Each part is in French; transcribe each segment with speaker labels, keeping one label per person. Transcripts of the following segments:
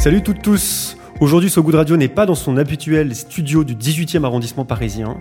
Speaker 1: Salut toutes tous Aujourd'hui, So Good Radio n'est pas dans son habituel studio du 18e arrondissement parisien.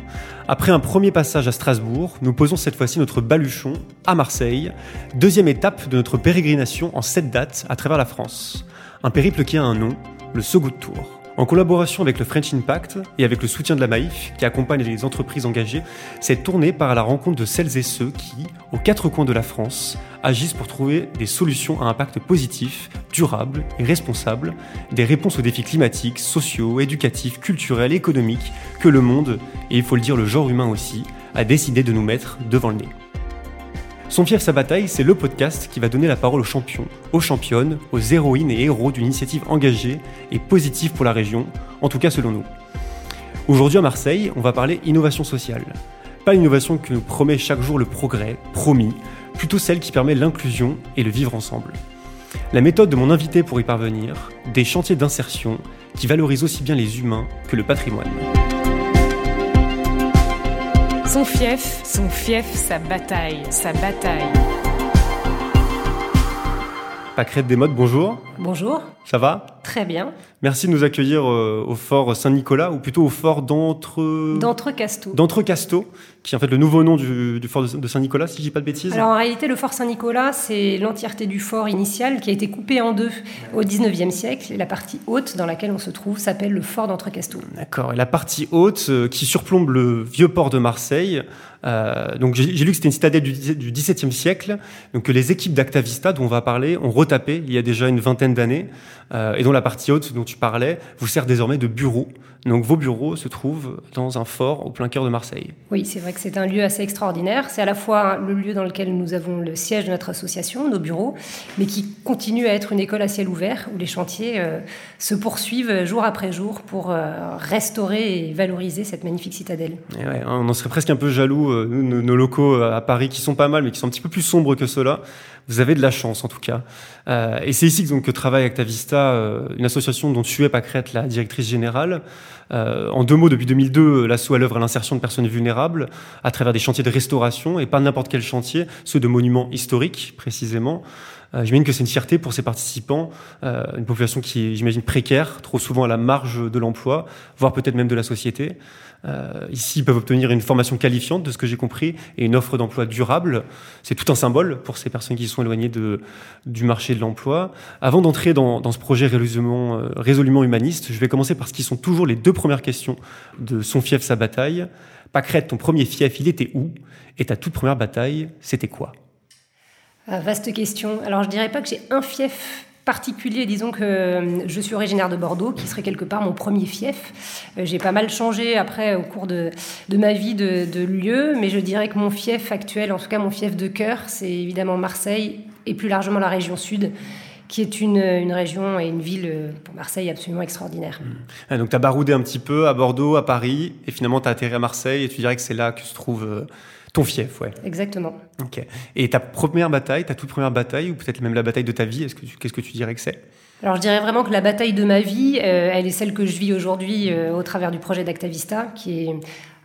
Speaker 1: Après un premier passage à Strasbourg, nous posons cette fois-ci notre baluchon à Marseille, deuxième étape de notre pérégrination en sept dates à travers la France. Un périple qui a un nom, le So Good Tour. En collaboration avec le French Impact et avec le soutien de la Maïf, qui accompagne les entreprises engagées, cette tournée part à la rencontre de celles et ceux qui, aux quatre coins de la France, agissent pour trouver des solutions à impact positif, durable et responsable, des réponses aux défis climatiques, sociaux, éducatifs, culturels, économiques que le monde, et il faut le dire le genre humain aussi, a décidé de nous mettre devant le nez. Son fief sa bataille, c'est le podcast qui va donner la parole aux champions, aux championnes, aux héroïnes et héros d'une initiative engagée et positive pour la région, en tout cas selon nous. Aujourd'hui à Marseille, on va parler innovation sociale. Pas l'innovation que nous promet chaque jour le progrès, promis, plutôt celle qui permet l'inclusion et le vivre ensemble. La méthode de mon invité pour y parvenir, des chantiers d'insertion qui valorisent aussi bien les humains que le patrimoine.
Speaker 2: Son fief, son fief, sa bataille, sa bataille.
Speaker 1: Pâquerette des modes, bonjour.
Speaker 3: Bonjour.
Speaker 1: Ça va?
Speaker 3: Très bien.
Speaker 1: Merci de nous accueillir euh, au fort Saint-Nicolas, ou plutôt au fort d'Entre...
Speaker 3: D'Entrecasteaux.
Speaker 1: D'Entrecasteaux, qui est en fait le nouveau nom du, fort de Saint-Nicolas, si je dis pas de bêtises.
Speaker 3: Alors en réalité, le fort Saint-Nicolas, c'est l'entièreté du fort initial qui a été coupé en deux au 19e siècle. Et la partie haute dans laquelle on se trouve s'appelle le fort d'Entrecasteaux.
Speaker 1: D'accord. Et la partie haute euh, qui surplombe le vieux port de Marseille, euh, donc j'ai lu que c'était une citadelle du, XVIIe siècle, donc que les équipes d'Actavista dont on va parler ont retapé il y a déjà une vingtaine d'années, euh, et dont la partie haute dont tu parlais vous sert désormais de bureau. Donc vos bureaux se trouvent dans un fort au plein cœur de Marseille.
Speaker 3: Oui, c'est vrai que c'est un lieu assez extraordinaire. C'est à la fois le lieu dans lequel nous avons le siège de notre association, nos bureaux, mais qui continue à être une école à ciel ouvert où les chantiers euh, se poursuivent jour après jour pour euh, restaurer et valoriser cette magnifique citadelle.
Speaker 1: ouais, on en serait presque un peu jaloux, euh, nos, nos, locaux à Paris qui sont pas mal, mais qui sont un petit peu plus sombres que ceux-là. Vous avez de la chance en tout cas. Euh, et c'est ici donc, que travaille Actavista, euh, une association dont tu es Pâquerette, la directrice générale. Euh, en deux mots, depuis 2002, l'asso à l'œuvre à l'insertion de personnes vulnérables à travers des chantiers de restauration, et pas n'importe quel chantier, ceux de monuments historiques précisément. Euh, j'imagine que c'est une fierté pour ses participants, euh, une population qui est, j'imagine, précaire, trop souvent à la marge de l'emploi, voire peut-être même de la société. Euh, ici, ils peuvent obtenir une formation qualifiante, de ce que j'ai compris, et une offre d'emploi durable. C'est tout un symbole pour ces personnes qui sont éloignées du marché de l'emploi. Avant d'entrer dans, ce projet résolument, résolument humaniste, je vais commencer par ce qui sont toujours les deux premières questions de Son fief, sa bataille. Pâquerette, ton premier fief, il était où? Et ta toute première bataille, c'était quoi?
Speaker 3: Vaste question. Alors, je dirais pas que j'ai un fief particulier, disons que euh, je suis originaire de Bordeaux, qui serait quelque part mon premier fief. Euh, j'ai pas mal changé après au cours de, ma vie de, lieu, mais je dirais que mon fief actuel, en tout cas mon fief de cœur, c'est évidemment Marseille et plus largement la région sud qui est une, région et une ville euh, pour Marseille absolument extraordinaire.
Speaker 1: Mmh. donc tu as baroudé un petit peu à Bordeaux, à Paris, et finalement tu as atterri à Marseille, et tu dirais que c'est là que se trouve ton fief, ouais.
Speaker 3: Exactement.
Speaker 1: Ok. Et ta première bataille, ta toute première bataille, ou peut-être même la bataille de ta vie, est-ce que qu'est-ce que tu dirais que c'est?
Speaker 3: Alors je dirais vraiment que la bataille de ma vie, euh, elle est celle que je vis aujourd'hui euh, au travers du projet d'Actavista, qui est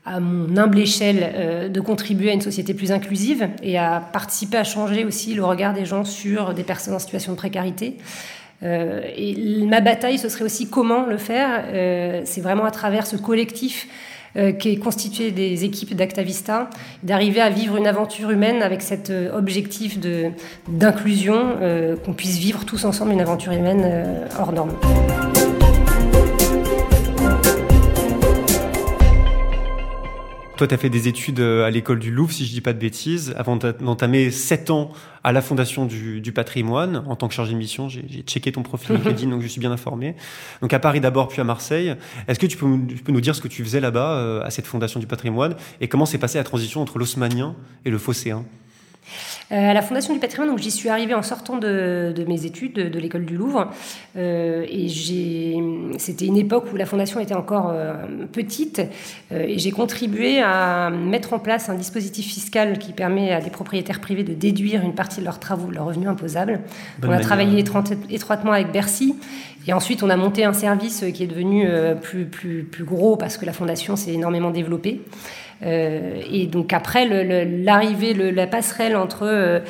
Speaker 3: à mon humble échelle euh, de contribuer à une société plus inclusive et à participer à changer aussi le regard des gens sur des personnes en situation de précarité. Et ma bataille, ce serait aussi comment le faire. C'est vraiment à travers ce collectif qui est constitué des équipes d'Actavista, d'arriver à vivre une aventure humaine avec cet euh, objectif d'inclusion, euh, qu'on puisse vivre tous ensemble une aventure humaine hors norme.
Speaker 1: Toi, tu as fait des études à l'école du Louvre, si je dis pas de bêtises, avant d'entamer 7 ans à la Fondation du, du patrimoine en tant que chargé de mission. J'ai checké ton profil LinkedIn, donc je suis bien informé. Donc à Paris d'abord, puis à Marseille. Est-ce que tu peux, tu peux, nous dire ce que tu faisais là-bas, euh, à cette Fondation du patrimoine, et comment s'est passée la transition entre l'osmanien et le phocéen?
Speaker 3: Euh, à la Fondation du patrimoine, donc j'y suis arrivée en sortant de, de mes études de, de l'école du Louvre. Euh, et c'était une époque où la Fondation était encore euh, petite. Et j'ai contribué à mettre en place un dispositif fiscal qui permet à des propriétaires privés de déduire une partie de leurs travaux, de leurs revenus imposables. Bonne on a manière. travaillé étroitement avec Bercy. Et ensuite, on a monté un service qui est devenu plus, plus, plus gros parce que la Fondation s'est énormément développée. Et donc après l'arrivée, la passerelle entre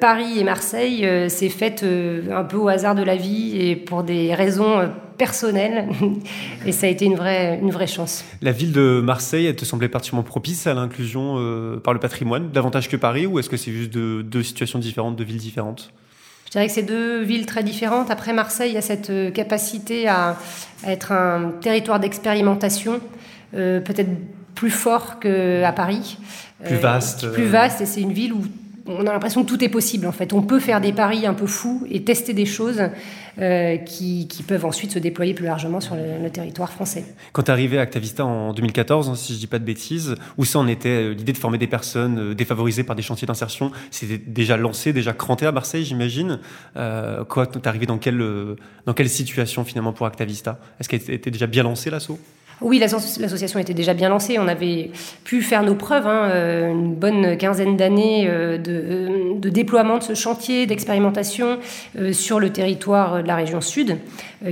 Speaker 3: Paris et Marseille s'est faite un peu au hasard de la vie et pour des raisons personnelles. et ça a été une vraie, une vraie chance.
Speaker 1: La ville de Marseille, elle te semblait particulièrement propice à l'inclusion par le patrimoine, davantage que Paris, ou est-ce que c'est juste deux situations différentes, deux villes différentes?
Speaker 3: Je dirais que c'est deux villes très différentes. Après, Marseille a cette euh, capacité à, être un territoire d'expérimentation, euh, peut-être plus fort qu'à Paris.
Speaker 1: Plus vaste.
Speaker 3: Euh, plus vaste, et c'est une ville où on a l'impression que tout est possible en fait. On peut faire des paris un peu fous et tester des choses euh, qui, peuvent ensuite se déployer plus largement sur le, territoire français.
Speaker 1: Quand tu es arrivé à Actavista en 2014, hein, si je dis pas de bêtises, où ça en était euh, l'idée de former des personnes euh, défavorisées par des chantiers d'insertion C'était déjà lancé, déjà cranté à Marseille, j'imagine. quoi, tu es arrivé dans quelle, dans quelle situation finalement pour Actavista Est-ce qu'elle était déjà bien lancée l'assaut?
Speaker 3: Oui, l'association était déjà bien lancée. On avait pu faire nos preuves, hein, euh, une bonne quinzaine d'années euh, euh, de, déploiement de ce chantier d'expérimentation sur le territoire de la région sud,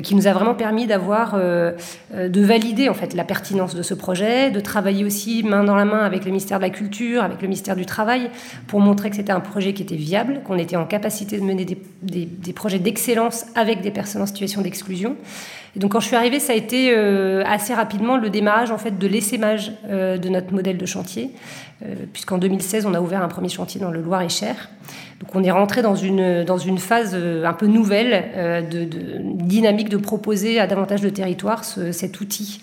Speaker 3: qui nous a vraiment permis d'avoir, de valider en fait la pertinence de ce projet, de travailler aussi main dans la main avec le ministère de la Culture, avec le ministère du Travail, pour montrer que c'était un projet qui était viable, qu'on était en capacité de mener des projets d'excellence avec des personnes en situation d'exclusion. Et donc quand je suis arrivée, ça a été assez rapidement le démarrage en fait de l'essaimage euh, de notre modèle de chantier, euh, puisqu'en 2016 on a ouvert un premier chantier dans le Loir-et-Cher. Donc on est rentré dans une dans une phase un peu nouvelle de, dynamique de proposer à davantage de territoires cet outil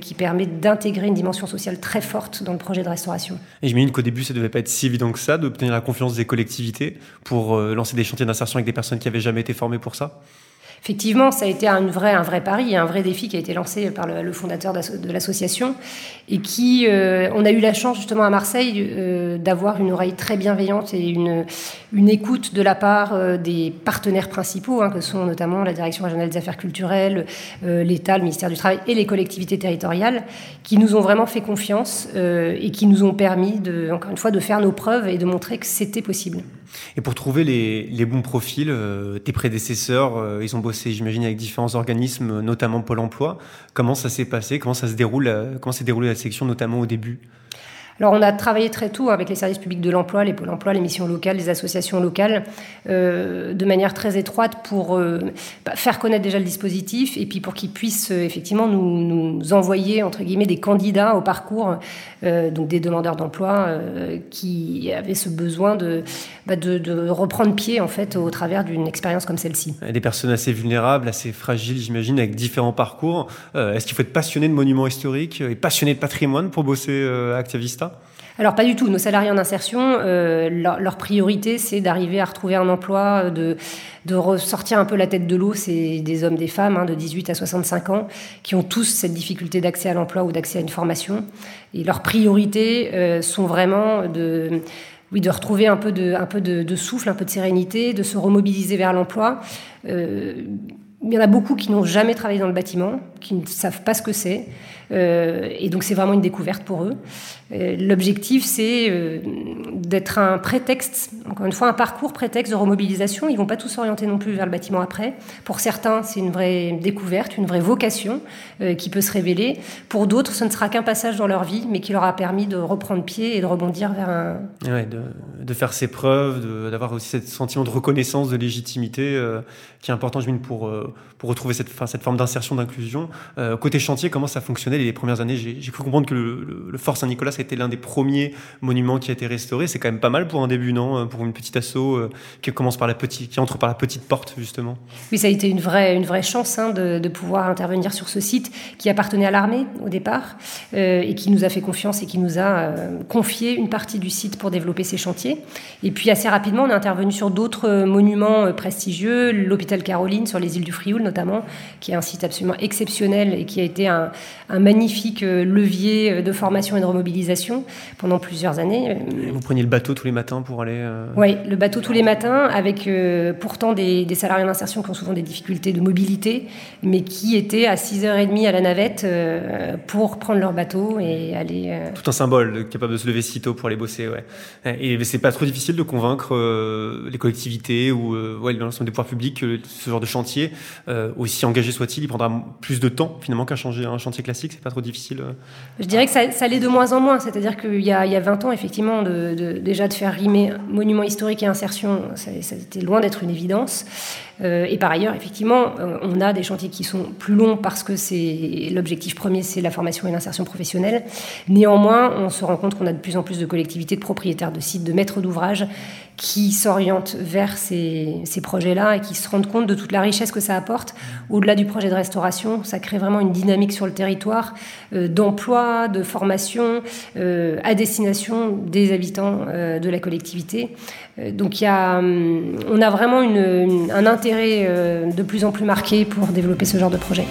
Speaker 3: qui permet d'intégrer une dimension sociale très forte dans le projet de restauration.
Speaker 1: Et j'imagine qu'au début, ça ne devait pas être si évident que ça, d'obtenir la confiance des collectivités pour lancer des chantiers d'insertion avec des personnes qui n'avaient jamais été formées pour ça?
Speaker 3: Effectivement, ça a été un vrai, un vrai pari, un vrai défi qui a été lancé par le, fondateur de l'association et qui, euh, on a eu la chance justement à Marseille euh, d'avoir une oreille très bienveillante et une, écoute de la part euh, des partenaires principaux, hein, que sont notamment la Direction régionale des affaires culturelles, l'État, le ministère du Travail et les collectivités territoriales, qui nous ont vraiment fait confiance et qui nous ont permis, de, encore une fois, de faire nos preuves et de montrer que c'était possible.
Speaker 1: Et pour trouver les, bons profils, euh, tes prédécesseurs, euh, ils ont bossé, j'imagine, avec différents organismes, notamment Pôle Emploi. Comment ça s'est passé? Comment ça se déroule euh, Comment s'est déroulée la section, notamment au début?
Speaker 3: Alors on a travaillé très tôt avec les services publics de l'emploi, les pôles emploi, les missions locales, les associations locales, euh, de manière très étroite pour euh, bah, faire connaître déjà le dispositif et puis pour qu'ils puissent euh, effectivement nous, envoyer entre guillemets des candidats au parcours, donc des demandeurs d'emploi qui avaient ce besoin bah, de, reprendre pied en fait au travers d'une expérience comme celle-ci.
Speaker 1: Des personnes assez vulnérables, assez fragiles, j'imagine, avec différents parcours. Est-ce qu'il faut être passionné de monuments historiques et passionné de patrimoine pour bosser Activista?
Speaker 3: Alors pas du tout. Nos salariés en insertion, euh, leur, priorité, c'est d'arriver à retrouver un emploi, de, de ressortir un peu la tête de l'eau. C'est des hommes, des femmes hein, de 18 à 65 ans qui ont tous cette difficulté d'accès à l'emploi ou d'accès à une formation. Et leurs priorités euh, sont vraiment de oui, retrouver un peu de, souffle, un peu de sérénité, de se remobiliser vers l'emploi. Euh, il y en a beaucoup qui n'ont jamais travaillé dans le bâtiment, qui ne savent pas ce que c'est. Euh, et donc c'est vraiment une découverte pour eux. Euh, l'objectif, c'est euh, d'être un prétexte, encore une fois, un parcours prétexte de remobilisation. Ils vont pas tous s'orienter non plus vers le bâtiment après. Pour certains, c'est une vraie découverte, une vraie vocation qui peut se révéler. Pour d'autres, ce ne sera qu'un passage dans leur vie, mais qui leur a permis de reprendre pied et de rebondir vers un...
Speaker 1: Ouais, de, de faire ses preuves, d'avoir aussi ce sentiment de reconnaissance, de légitimité, qui est important, je pour, pour retrouver cette, cette forme d'insertion, d'inclusion. côté chantier, comment ça fonctionnait les premières années, j'ai cru comprendre que le, Fort Saint-Nicolas a été l'un des premiers monuments qui a été restauré. C'est quand même pas mal pour un début, non? Pour une petite asso euh, qui commence par la petite, qui entre par la petite porte justement.
Speaker 3: Oui, ça a été une vraie, une vraie chance hein, de, pouvoir intervenir sur ce site qui appartenait à l'armée au départ euh, et qui nous a fait confiance et qui nous a euh, confié une partie du site pour développer ses chantiers. Et puis assez rapidement, on est intervenu sur d'autres monuments prestigieux, l'hôpital Caroline sur les îles du Frioul notamment, qui est un site absolument exceptionnel et qui a été un, un magnifique euh, levier euh, de formation et de remobilisation pendant plusieurs années.
Speaker 1: Vous preniez le bateau tous les matins pour aller euh,
Speaker 3: Oui, le bateau tous les matins, avec pourtant des, salariés d'insertion qui ont souvent des difficultés de mobilité, mais qui étaient à 6h30 à la navette pour prendre leur bateau et aller...
Speaker 1: Tout un symbole, capable de se lever si tôt pour aller bosser, ouais. Et c'est pas trop difficile de convaincre euh, les collectivités ou euh, ouais, l'ensemble des pouvoirs publics que ce genre de chantier, euh, aussi engagé soit-il, il prendra plus de temps finalement qu'un chantier, classique. C'est pas trop difficile.
Speaker 3: Je dirais que ça, ça l'est de moins en moins. C'est-à-dire qu'il y, y a 20 ans, effectivement, déjà de faire rimer monument historique et insertion, ça, ça était loin d'être une évidence. Euh, et par ailleurs, effectivement, euh, on a des chantiers qui sont plus longs parce que c'est l'objectif premier, c'est la formation et l'insertion professionnelle. Néanmoins, on se rend compte qu'on a de plus en plus de collectivités, de propriétaires de sites, de maîtres d'ouvrage qui s'orientent vers ces, projets-là et qui se rendent compte de toute la richesse que ça apporte. Au-delà du projet de restauration, ça crée vraiment une dynamique sur le territoire euh, d'emploi, de formation euh, à destination des habitants euh, de la collectivité. Donc y a, hum, on a vraiment un intérêt de plus en plus marqué pour développer ce genre de projet.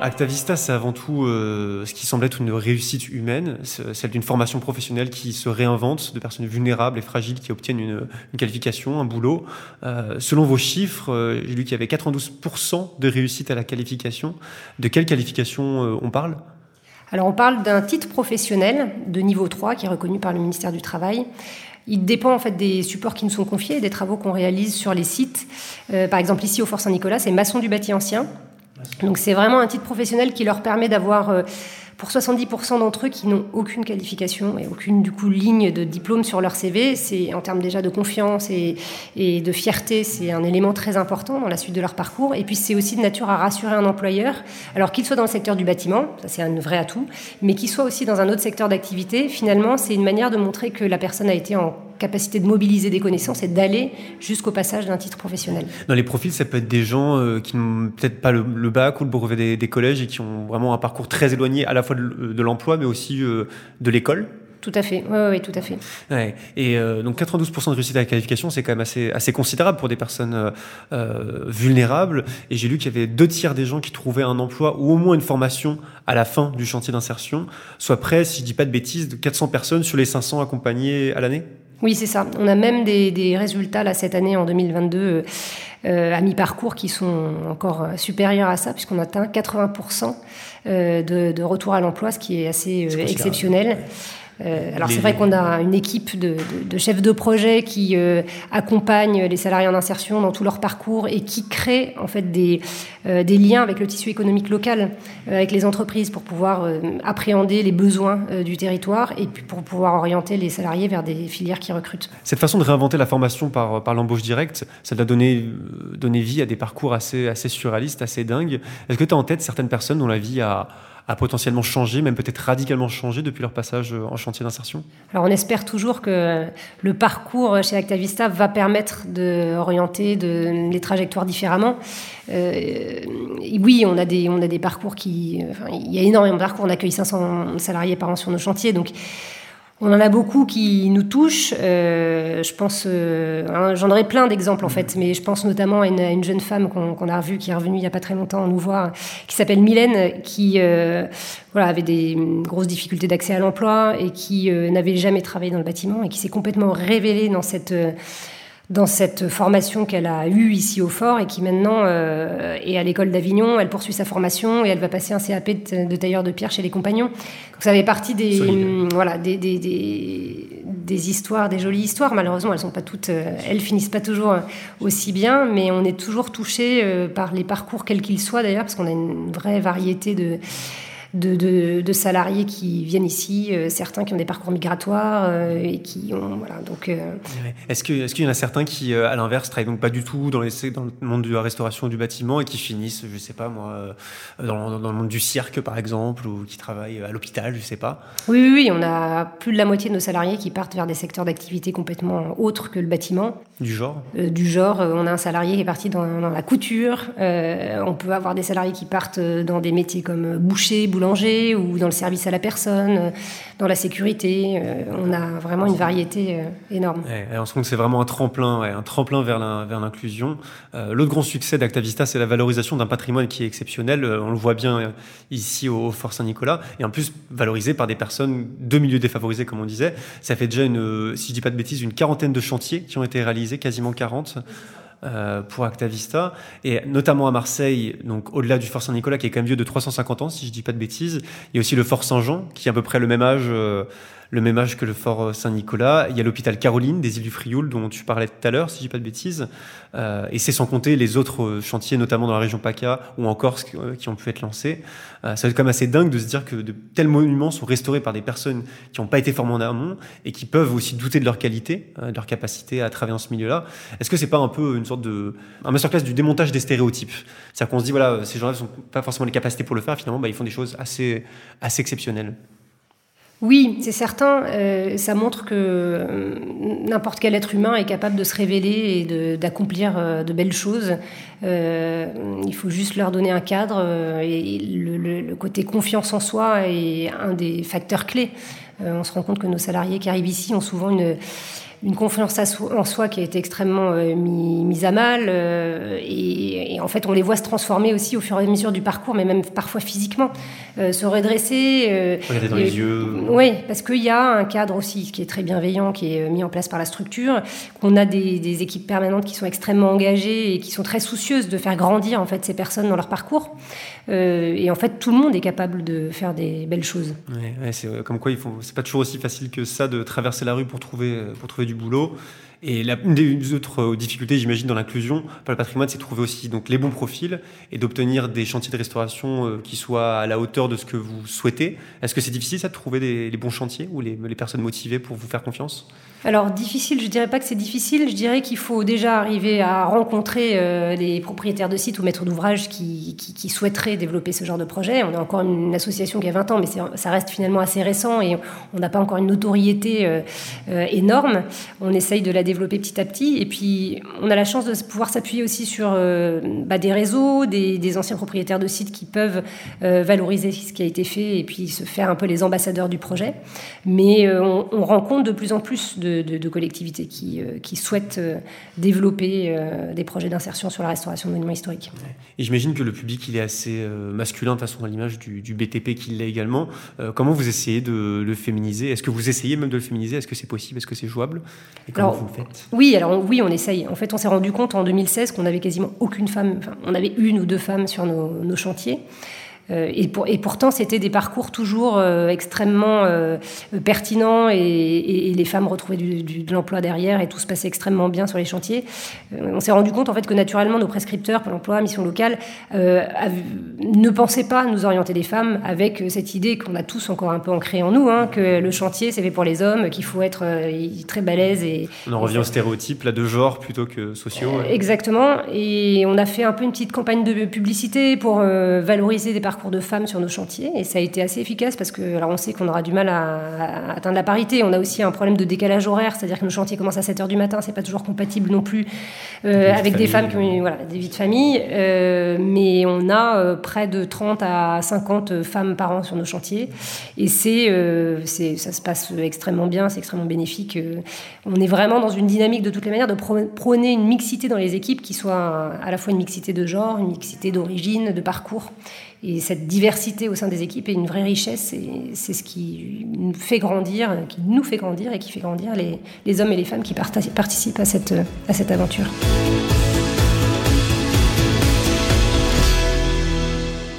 Speaker 1: Actavista, c'est avant tout euh, ce qui semble être une réussite humaine, celle d'une formation professionnelle qui se réinvente, de personnes vulnérables et fragiles qui obtiennent une, qualification, un boulot. Euh, selon vos chiffres, euh, j'ai lu qu'il y avait 92% de réussite à la qualification. De quelle qualification on parle?
Speaker 3: Alors on parle d'un titre professionnel de niveau 3 qui est reconnu par le ministère du Travail. Il dépend en fait des supports qui nous sont confiés, des travaux qu'on réalise sur les sites. Par exemple ici au Fort Saint-Nicolas, c'est maçon du bâti ancien. Donc c'est vraiment un titre professionnel qui leur permet d'avoir, euh, pour 70% d'entre eux qui n'ont aucune qualification et aucune du coup ligne de diplôme sur leur CV, c'est en termes déjà de confiance et, et de fierté, c'est un élément très important dans la suite de leur parcours. Et puis c'est aussi de nature à rassurer un employeur, alors qu'il soit dans le secteur du bâtiment, ça c'est un vrai atout, mais qu'il soit aussi dans un autre secteur d'activité. Finalement, c'est une manière de montrer que la personne a été en capacité de mobiliser des connaissances et d'aller jusqu'au passage d'un titre professionnel.
Speaker 1: Dans les profils, ça peut être des gens euh, qui n'ont peut-être pas le, le, bac ou le brevet des, des, collèges et qui ont vraiment un parcours très éloigné à la fois de, de l'emploi mais aussi euh, de l'école.
Speaker 3: Tout à fait, oui, oui, tout à fait.
Speaker 1: Ouais. Et euh, donc 92% de réussite à la qualification, c'est quand même assez, assez considérable pour des personnes euh, vulnérables. Et j'ai lu qu'il y avait deux tiers des gens qui trouvaient un emploi ou au moins une formation à la fin du chantier d'insertion, soit près, si je dis pas de bêtises, de 400 personnes sur les 500 accompagnées à l'année.
Speaker 3: Oui, c'est ça. On a même des, des, résultats là cette année en 2022 euh, à mi-parcours qui sont encore supérieurs à ça, puisqu'on atteint 80% euh, de, de, retour à l'emploi, ce qui est assez euh, exceptionnel. Euh, alors c'est vrai qu'on a une équipe de, de, de, chefs de projet qui euh, accompagnent les salariés en insertion dans tout leur parcours et qui créent en fait des, euh, des liens avec le tissu économique local, avec les entreprises pour pouvoir appréhender les besoins du territoire et puis pour pouvoir orienter les salariés vers des filières qui recrutent.
Speaker 1: Cette façon de réinventer la formation par, par l'embauche directe, ça doit donner, donner vie à des parcours assez, assez surréalistes, assez dingues. Est-ce que tu as en tête certaines personnes dont la vie a a potentiellement changé, même peut-être radicalement changé depuis leur passage euh, en chantier d'insertion?
Speaker 3: Alors on espère toujours que le parcours chez Actavista va permettre d'orienter de, les trajectoires différemment. Euh, oui, on a, des, on a des parcours qui... Enfin, il y a énormément de parcours, on accueille 500 salariés par an sur nos chantiers, donc on en a beaucoup qui nous touchent. Euh, je pense, euh, j'en aurais plein d'exemples en fait, mais je pense notamment à une, jeune femme qu'on qu a revue, qui est revenue il n'y a pas très longtemps nous voir, qui s'appelle Mylène, qui euh, voilà, avait des grosses difficultés d'accès à l'emploi et qui euh, n'avait jamais travaillé dans le bâtiment et qui s'est complètement révélée dans cette euh, dans cette formation qu'elle a eue ici au Fort et qui maintenant euh, est à l'école d'Avignon. Elle poursuit sa formation et elle va passer un CAP de, de tailleur de pierre chez les compagnons. Donc ça fait partie des, hum, voilà, des, des, des, des, histoires, des jolies histoires. Malheureusement, elles sont pas toutes, euh, elles finissent pas toujours aussi bien, mais on est toujours touché euh, par les parcours quels qu'ils soient d'ailleurs, parce qu'on a une vraie variété de de, de, de, salariés qui viennent ici, euh, certains qui ont des parcours migratoires euh, et qui ont voilà donc. Euh...
Speaker 1: Est-ce qu'il y en a certains qui à l'inverse travaillent donc pas du tout dans les dans le monde de la restauration du bâtiment et qui finissent je sais pas moi dans, dans le monde du cirque par exemple ou qui travaillent à l'hôpital je sais pas?
Speaker 3: Oui, oui oui on a plus de la moitié de nos salariés qui partent vers des secteurs d'activité complètement autres que le bâtiment.
Speaker 1: Du genre.
Speaker 3: du genre on a un salarié qui est parti dans, dans la couture. on peut avoir des salariés qui partent dans des métiers comme boucher boulanger ou dans le service à la personne, dans la sécurité. Euh, on a vraiment une variété euh, énorme.
Speaker 1: Ouais, on se rend que c'est vraiment un tremplin, ouais, un tremplin vers l'inclusion. Euh, L'autre grand succès d'Actavista, c'est la valorisation d'un patrimoine qui est exceptionnel. Euh, on le voit bien euh, ici au, au Fort Saint-Nicolas, et en plus valorisé par des personnes de milieux défavorisés, comme on disait. Ça fait déjà une, si je dis pas de bêtises, une quarantaine de chantiers qui ont été réalisés, quasiment 40 pour Actavista, et notamment à Marseille, donc au-delà du Fort Saint-Nicolas, qui est quand même vieux de 350 ans, si je dis pas de bêtises, il y a aussi le Fort Saint-Jean, qui est à peu près le même âge le même âge que le fort euh, Saint-Nicolas. Il y a l'hôpital Caroline des îles du Frioul dont tu parlais tout à l'heure, si je dis pas de bêtises. Euh, et c'est sans compter les autres euh, chantiers, notamment dans la région PACA ou en Corse, qui ont pu être lancés. Euh, ça va être quand même assez dingue de se dire que de tels monuments sont restaurés par des personnes qui n'ont pas été formées en amont et qui peuvent aussi douter de leur qualité, de leur capacité à travailler en ce milieu-là. Est-ce que c'est pas un peu une sorte de un masterclass du démontage des stéréotypes? C'est-à-dire qu'on se dit voilà, ces gens-là n'ont pas forcément les capacités pour le faire. Finalement, bah, ils font des choses assez assez exceptionnelles.
Speaker 3: Oui, c'est certain. Euh, ça montre que euh, n'importe quel être humain est capable de se révéler et d'accomplir euh, de, belles choses. il faut juste leur donner un cadre et le, côté confiance en soi est un des facteurs clés. on se rend compte que nos salariés qui arrivent ici ont souvent une une confiance en soi qui a été extrêmement euh, mise à mal. Euh, et, en fait, on les voit se transformer aussi au fur et à mesure du parcours, mais même parfois physiquement, euh, se redresser.
Speaker 1: Regarder dans les yeux.
Speaker 3: Oui, parce qu'il y a un cadre aussi qui est très bienveillant, qui est mis en place par la structure, qu'on a des, des, équipes permanentes qui sont extrêmement engagées et qui sont très soucieuses de faire grandir en fait ces personnes dans leur parcours. et en fait, tout le monde est capable de faire des belles choses.
Speaker 1: Ouais, c'est comme quoi, il faut. C'est pas toujours aussi facile que ça de traverser la rue pour trouver pour trouver du boulot. Et une des autres euh, difficultés, j'imagine, dans l'inclusion par le patrimoine, c'est de trouver aussi donc, les bons profils et d'obtenir des chantiers de restauration euh, qui soient à la hauteur de ce que vous souhaitez. Est-ce que c'est difficile, ça, de trouver les bons chantiers ou les, personnes motivées pour vous faire confiance?
Speaker 3: Alors difficile, je dirais pas que c'est difficile, je dirais qu'il faut déjà arriver à rencontrer euh, les propriétaires de sites ou maîtres d'ouvrage qui, souhaiteraient développer ce genre de projet. On a encore une, association qui a 20 ans, mais ça reste finalement assez récent et on n'a pas encore une notoriété euh, énorme. On essaye de la développer petit à petit et puis on a la chance de pouvoir s'appuyer aussi sur bah, des réseaux, des, des, anciens propriétaires de sites qui peuvent valoriser ce qui a été fait et puis se faire un peu les ambassadeurs du projet. Mais on, on rencontre de plus en plus de de, collectivités qui, euh, qui souhaitent euh, développer euh, des projets d'insertion sur la restauration de monuments historiques.
Speaker 1: Et j'imagine que le public, il est assez masculin de façon à l'image du, BTP qu'il l'est également. comment vous essayez de le féminiser? Est-ce que vous essayez même de le féminiser? Est-ce que c'est possible? Est-ce que c'est jouable?
Speaker 3: Et comment Oui, alors oui, on essaye. En fait, on s'est rendu compte en 2016 qu'on n'avait quasiment aucune femme, enfin, on avait une ou deux femmes sur nos chantiers. Euh, et, pour, et, pourtant, c'était des parcours toujours euh, extrêmement euh, pertinents et, et, les femmes retrouvaient du, du, de l'emploi derrière et tout se passait extrêmement bien sur les chantiers. on s'est rendu compte en fait que naturellement nos prescripteurs pour l'emploi, mission locale, ne pensaient pas nous orienter des femmes avec cette idée qu'on a tous encore un peu ancrée en nous, hein, que le chantier c'est fait pour les hommes, qu'il faut être très balèze et
Speaker 1: on en revient aux stéréotypes là de genre plutôt que sociaux.
Speaker 3: Exactement. Et on a fait un peu une petite campagne de publicité pour valoriser des parcours parcours de femmes sur nos chantiers et ça a été assez efficace parce que alors on sait qu'on aura du mal à, atteindre la parité. On a aussi un problème de décalage horaire, c'est-à-dire que nos chantiers commencent à 7 h du matin, c'est pas toujours compatible non plus euh, avec des femmes qui ont voilà, des vies de famille. Euh, mais on a euh, près de 30 à 50 femmes par an sur nos chantiers et c'est, c'est ça se passe extrêmement bien, c'est extrêmement bénéfique. on est vraiment dans une dynamique de toutes les manières de prôner une mixité dans les équipes qui soit à la fois une mixité de genre, une mixité d'origine, de parcours. Et cette diversité au sein des équipes est une vraie richesse et c'est ce qui nous fait grandir, qui nous fait grandir et qui fait grandir les, les hommes et les femmes qui participent à cette, à cette aventure.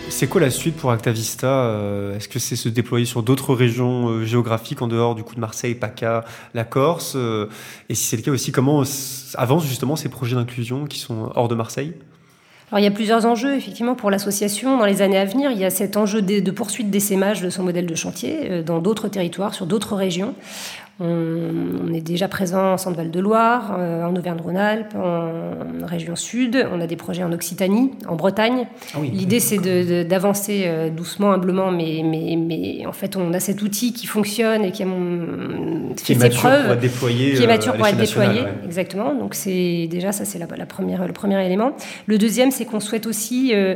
Speaker 1: C'est quoi la suite pour Actavista euh, Est-ce que c'est se déployer sur d'autres régions euh, géographiques en dehors du coup de Marseille, PACA, la Corse? Euh, Et si c'est le cas aussi, comment avancent justement ces projets d'inclusion qui sont hors de Marseille?
Speaker 3: Alors, il y a plusieurs enjeux, effectivement, pour l'association dans les années à venir. Il y a cet enjeu de, de poursuite d'essaimage de son modèle de chantier euh, dans d'autres territoires, sur d'autres régions. On, est déjà présent en Centre-Val-de-Loire, euh, en Auvergne-Rhône-Alpes, en, région sud. On a des projets en Occitanie, en Bretagne. Ah L'idée, c'est d'avancer euh, doucement, humblement, mais, mais, mais, en fait, on a cet outil qui fonctionne et qui a
Speaker 1: fait ses preuves, déployer,
Speaker 3: qui est mature pour être déployé. Exactement. Donc, c'est déjà ça, c'est la, la, première, le premier élément. Le deuxième, c'est qu'on souhaite aussi euh,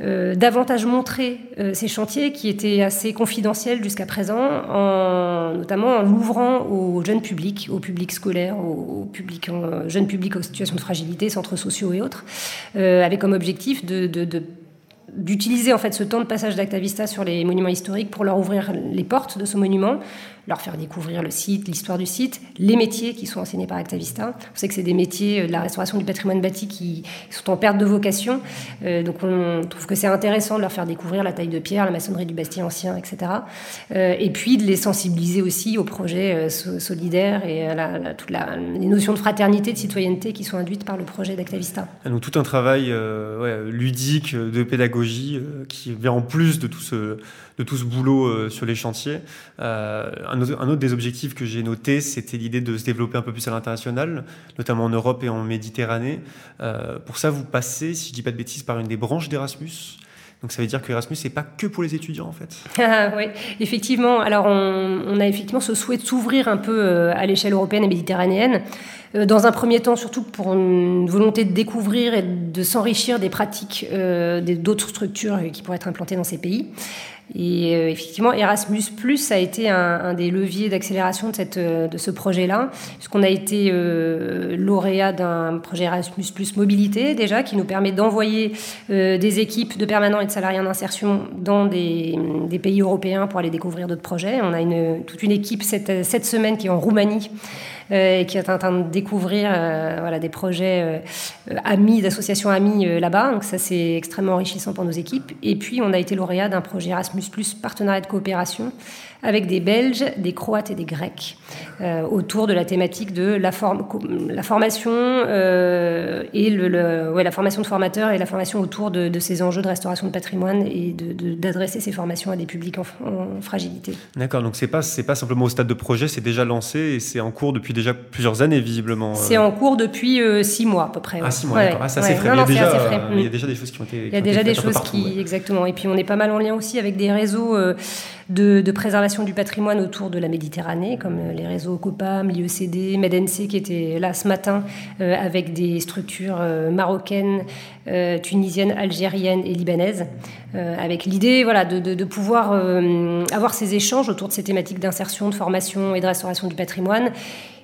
Speaker 3: euh, davantage montrer euh, ces chantiers qui étaient assez confidentiels jusqu'à présent, en, notamment en l'ouvrant au jeune public, au public scolaire, au, public, en, jeune public en situation de fragilité, centres sociaux et autres, euh, avec comme objectif d'utiliser en fait ce temps de passage d'Actavista sur les monuments historiques pour leur ouvrir les portes de ce monument, leur faire découvrir le site, l'histoire du site, les métiers qui sont enseignés par Actavista. On sait que c'est des métiers de la restauration du patrimoine bâti qui sont en perte de vocation. donc on trouve que c'est intéressant de leur faire découvrir la taille de pierre, la maçonnerie du Bastille ancien, etc. et puis de les sensibiliser aussi aux projets solidaires et à toutes les notions de fraternité, de citoyenneté qui sont induites par le projet d'Actavista.
Speaker 1: Donc tout un travail ludique de pédagogie qui vient en plus de tout ce, de tout ce boulot euh, sur les chantiers. Euh, un, autre, des objectifs que j'ai noté, c'était l'idée de se développer un peu plus à l'international, notamment en Europe et en Méditerranée. Euh, pour ça, vous passez, si je dis pas de bêtises, par une des branches d'Erasmus. Donc ça veut dire que Erasmus, c'est pas que pour les étudiants en fait.
Speaker 3: Ah, oui, effectivement. Alors on, a effectivement ce souhait de s'ouvrir un peu à l'échelle européenne et méditerranéenne. Dans un premier temps, surtout pour une volonté de découvrir et de s'enrichir des pratiques d'autres structures qui pourraient être implantées dans ces pays. Et euh, effectivement, Erasmus a été un, des leviers d'accélération de, cette, euh, de ce projet-là, puisqu'on a été euh, lauréat d'un projet Erasmus Mobilité déjà, qui nous permet d'envoyer des équipes de permanents et de salariés en insertion dans des, des pays européens pour aller découvrir d'autres projets. On a une, toute une équipe cette, cette semaine qui est en Roumanie euh, et qui est en train de découvrir euh, voilà, des projets euh, amis, d'associations amis là-bas. Donc ça, c'est extrêmement enrichissant pour nos équipes. Et puis, on a été lauréat d'un projet Erasmus+, partenariat de coopération, avec des Belges, des Croates et des Grecs euh, autour de la thématique de la, la formation euh, et le, ouais, la formation de formateurs et la formation autour de, ces enjeux de restauration de patrimoine et d'adresser ces formations à des publics en, fragilité.
Speaker 1: D'accord, donc c'est pas c'est pas simplement au stade de projet, c'est déjà lancé et c'est en cours depuis déjà plusieurs années visiblement. Euh.
Speaker 3: C'est en cours depuis six mois à peu près.
Speaker 1: Ah six mois, d'accord. Ah, ça c'est frais. il, y a déjà, il y a déjà des choses qui ont été.
Speaker 3: Il y a déjà des choses qui exactement. Et puis on est pas mal en lien aussi avec des réseaux de, préservation du patrimoine autour de la Méditerranée, comme euh, les réseaux COPAM, l'IECD, MEDNC, qui étaient là ce matin euh, avec des structures euh, marocaines, tunisiennes, algériennes et libanaises, avec l'idée voilà, de, pouvoir avoir ces échanges autour de ces thématiques d'insertion, de formation et de restauration du patrimoine,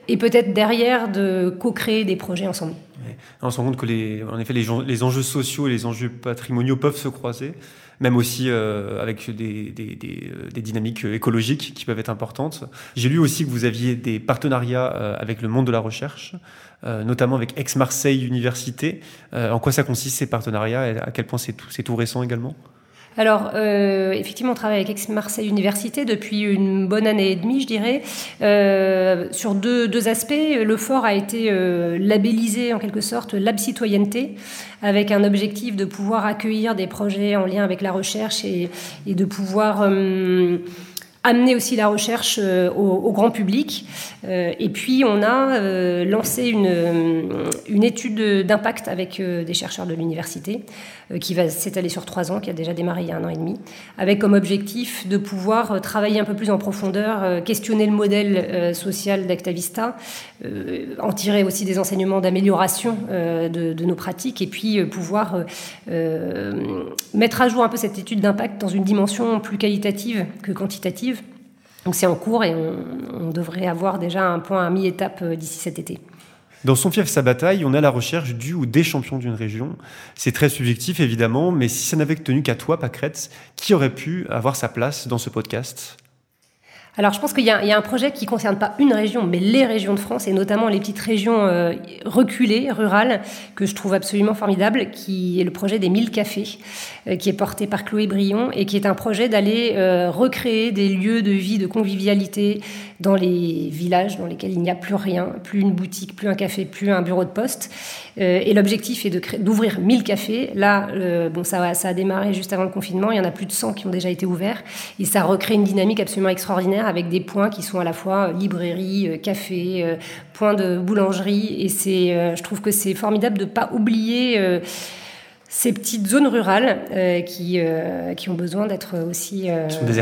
Speaker 3: et peut-être derrière de co-créer des projets ensemble.
Speaker 1: On se rend compte que les, en effet, les enjeux sociaux et les enjeux patrimoniaux peuvent se croiser même aussi euh, avec des, des, des, euh, des, dynamiques écologiques qui peuvent être importantes. J'ai lu aussi que vous aviez des partenariats euh, avec le monde de la recherche, notamment avec Aix-Marseille Université. en quoi ça consiste ces partenariats et à quel point c'est tout, tout récent également?
Speaker 3: Alors, euh, effectivement, on travaille avec Aix-Marseille Université depuis une bonne année et demie, je dirais, euh, sur deux, aspects. Le fort a été euh, labellisé, en quelque sorte, Lab Citoyenneté, avec un objectif de pouvoir accueillir des projets en lien avec la recherche et, et de pouvoir amener aussi la recherche euh, au, grand public. Euh, et puis, on a euh, lancé une, une étude d'impact avec des chercheurs de l'université qui va s'étaler sur trois ans, qui a déjà démarré il y a un an et demi, avec comme objectif de pouvoir travailler un peu plus en profondeur, questionner le modèle social d'Actavista, en tirer aussi des enseignements d'amélioration de, de, nos pratiques, et puis pouvoir mettre à jour un peu cette étude d'impact dans une dimension plus qualitative que quantitative donc c'est en cours et on, devrait avoir déjà un point à mi-étape euh, d'ici cet été.
Speaker 1: Dans son fief, sa bataille, on a la recherche du ou des champions d'une région. C'est très subjectif, évidemment, mais si ça n'avait tenu qu'à toi, Pacrette, qui aurait pu avoir sa place dans ce podcast?
Speaker 3: Alors, je pense qu'il y, a un projet qui ne concerne pas une région, mais les régions de France, et notamment les petites régions euh, reculées, rurales, que je trouve absolument formidable, qui est le projet des 1000 cafés, euh, qui est porté par Chloé Brion, et qui est un projet d'aller euh, recréer des lieux de vie, de convivialité dans les villages dans lesquels il n'y a plus rien, plus une boutique, plus un café, plus un bureau de poste. et l'objectif est d'ouvrir 1000 cafés. Là, bon, ça, ça a démarré juste avant le confinement, il y en a plus de 100 qui ont déjà été ouverts, et ça recrée une dynamique absolument extraordinaire avec des points qui sont à la fois euh, librairie, euh, café, euh, point de boulangerie. Et c'est, je trouve que c'est formidable de ne pas oublier ces petites zones rurales qui, qui ont besoin d'être aussi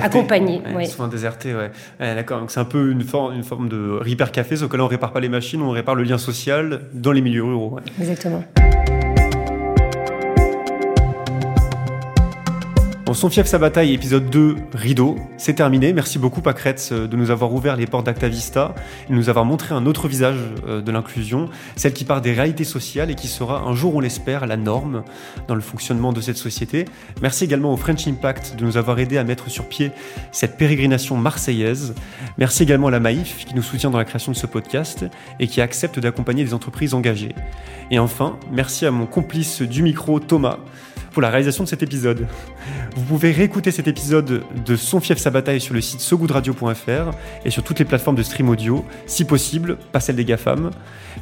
Speaker 3: accompagnées.
Speaker 1: Ouais, Souvent désertées, ouais. D'accord, donc c'est un peu une forme, une forme de repair café, sauf que là on répare pas les machines, on répare le lien social dans les milieux ruraux.
Speaker 3: Exactement.
Speaker 1: Son fief sa bataille, épisode 2, rideau, c'est terminé. Merci beaucoup Pacretz de nous avoir ouvert les portes d'Actavista et de nous avoir montré un autre visage euh, de l'inclusion, celle qui part des réalités sociales et qui sera un jour, on l'espère, la norme dans le fonctionnement de cette société. Merci également au French Impact de nous avoir aidé à mettre sur pied cette pérégrination marseillaise. Merci également à la Maïf qui nous soutient dans la création de ce podcast et qui accepte d'accompagner des entreprises engagées. Et enfin, merci à mon complice du micro Thomas pour la réalisation de cet épisode. Vous pouvez réécouter cet épisode de Son fief sa bataille sur le site sogoodradio.fr et sur toutes les plateformes de stream audio, si possible, pas celle des GAFAM.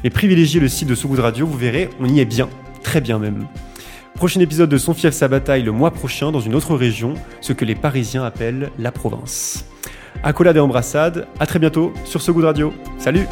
Speaker 1: Mais privilégiez le site de Sogoud Radio, vous verrez, on y est bien, très bien même. Prochain épisode de Son fief sa bataille le mois prochain dans une autre région, ce que les Parisiens appellent la province. Accolade et embrassade, à très bientôt sur Sogoud Radio. Salut